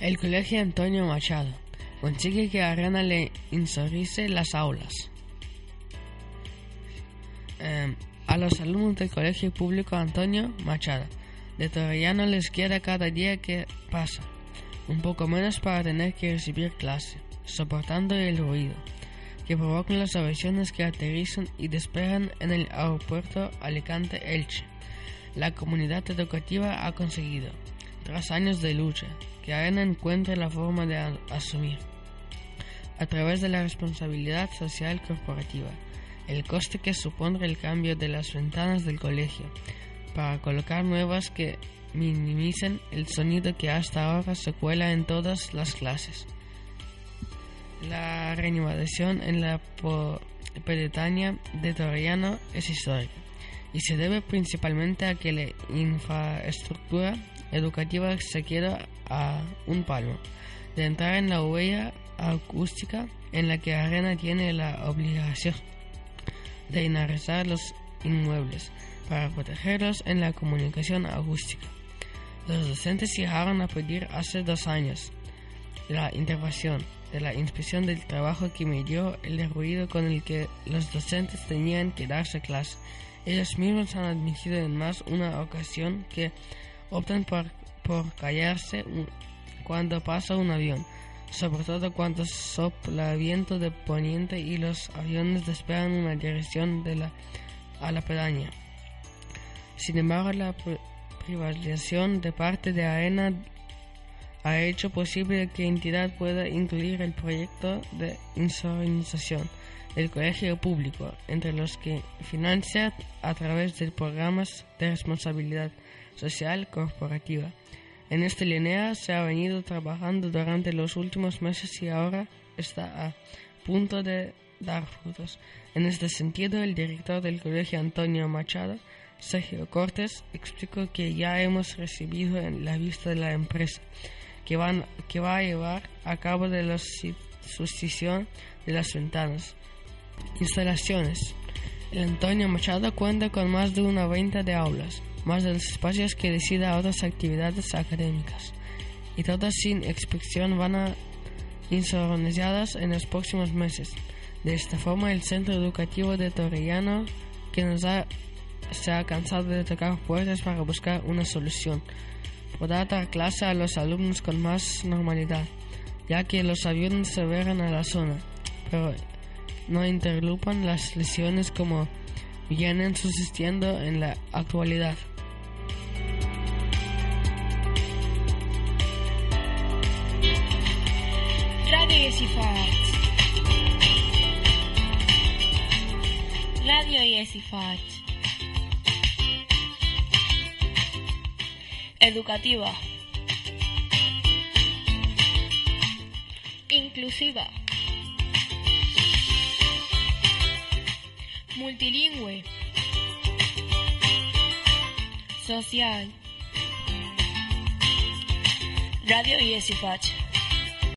El Colegio Antonio Machado consigue que Arena le insorice las aulas. Eh, a los alumnos del Colegio Público Antonio Machado de Torrellano les queda cada día que pasa un poco menos para tener que recibir clase, soportando el ruido que provocan las aviaciones que aterrizan y despegan en el aeropuerto Alicante-Elche. La comunidad educativa ha conseguido, tras años de lucha, que ARENA encuentre la forma de asumir, a través de la responsabilidad social corporativa, el coste que supone el cambio de las ventanas del colegio, para colocar nuevas que minimicen el sonido que hasta ahora se cuela en todas las clases. La renovación en la pedetania de Torriano es histórica y se debe principalmente a que la infraestructura educativa se queda a un palmo de entrar en la huella acústica en la que Arena tiene la obligación de inarizar los inmuebles para protegerlos en la comunicación acústica. Los docentes llegaron a pedir hace dos años la intervención de la inspección del trabajo que midió el ruido con el que los docentes tenían que darse clase. Ellos mismos han admitido en más una ocasión que optan por, por callarse cuando pasa un avión, sobre todo cuando sopla viento de poniente y los aviones despegan una dirección de la, a la pedaña. Sin embargo, la privatización de parte de AENA ha hecho posible que entidad pueda incluir el proyecto de insonización del colegio público, entre los que financia a través de programas de responsabilidad social corporativa. En esta línea se ha venido trabajando durante los últimos meses y ahora está a punto de dar frutos. En este sentido, el director del colegio Antonio Machado, Sergio Cortés, explicó que ya hemos recibido en la vista de la empresa que, van, que va a llevar a cabo de la sustitución de las ventanas. Instalaciones. El Antonio Machado cuenta con más de una venta de aulas, más de los espacios que decida otras actividades académicas, y todas sin excepción van a insonizadas en los próximos meses. De esta forma, el centro educativo de Torrellano, que nos ha, se ha cansado de tocar puertas para buscar una solución, podrá dar clase a los alumnos con más normalidad, ya que los aviones se verán a la zona, pero no interrumpan las lesiones como vienen subsistiendo en la actualidad. Radio Yesifat. Radio Yesifat. Educativa, inclusiva, multilingüe, social. Radio IESIFACH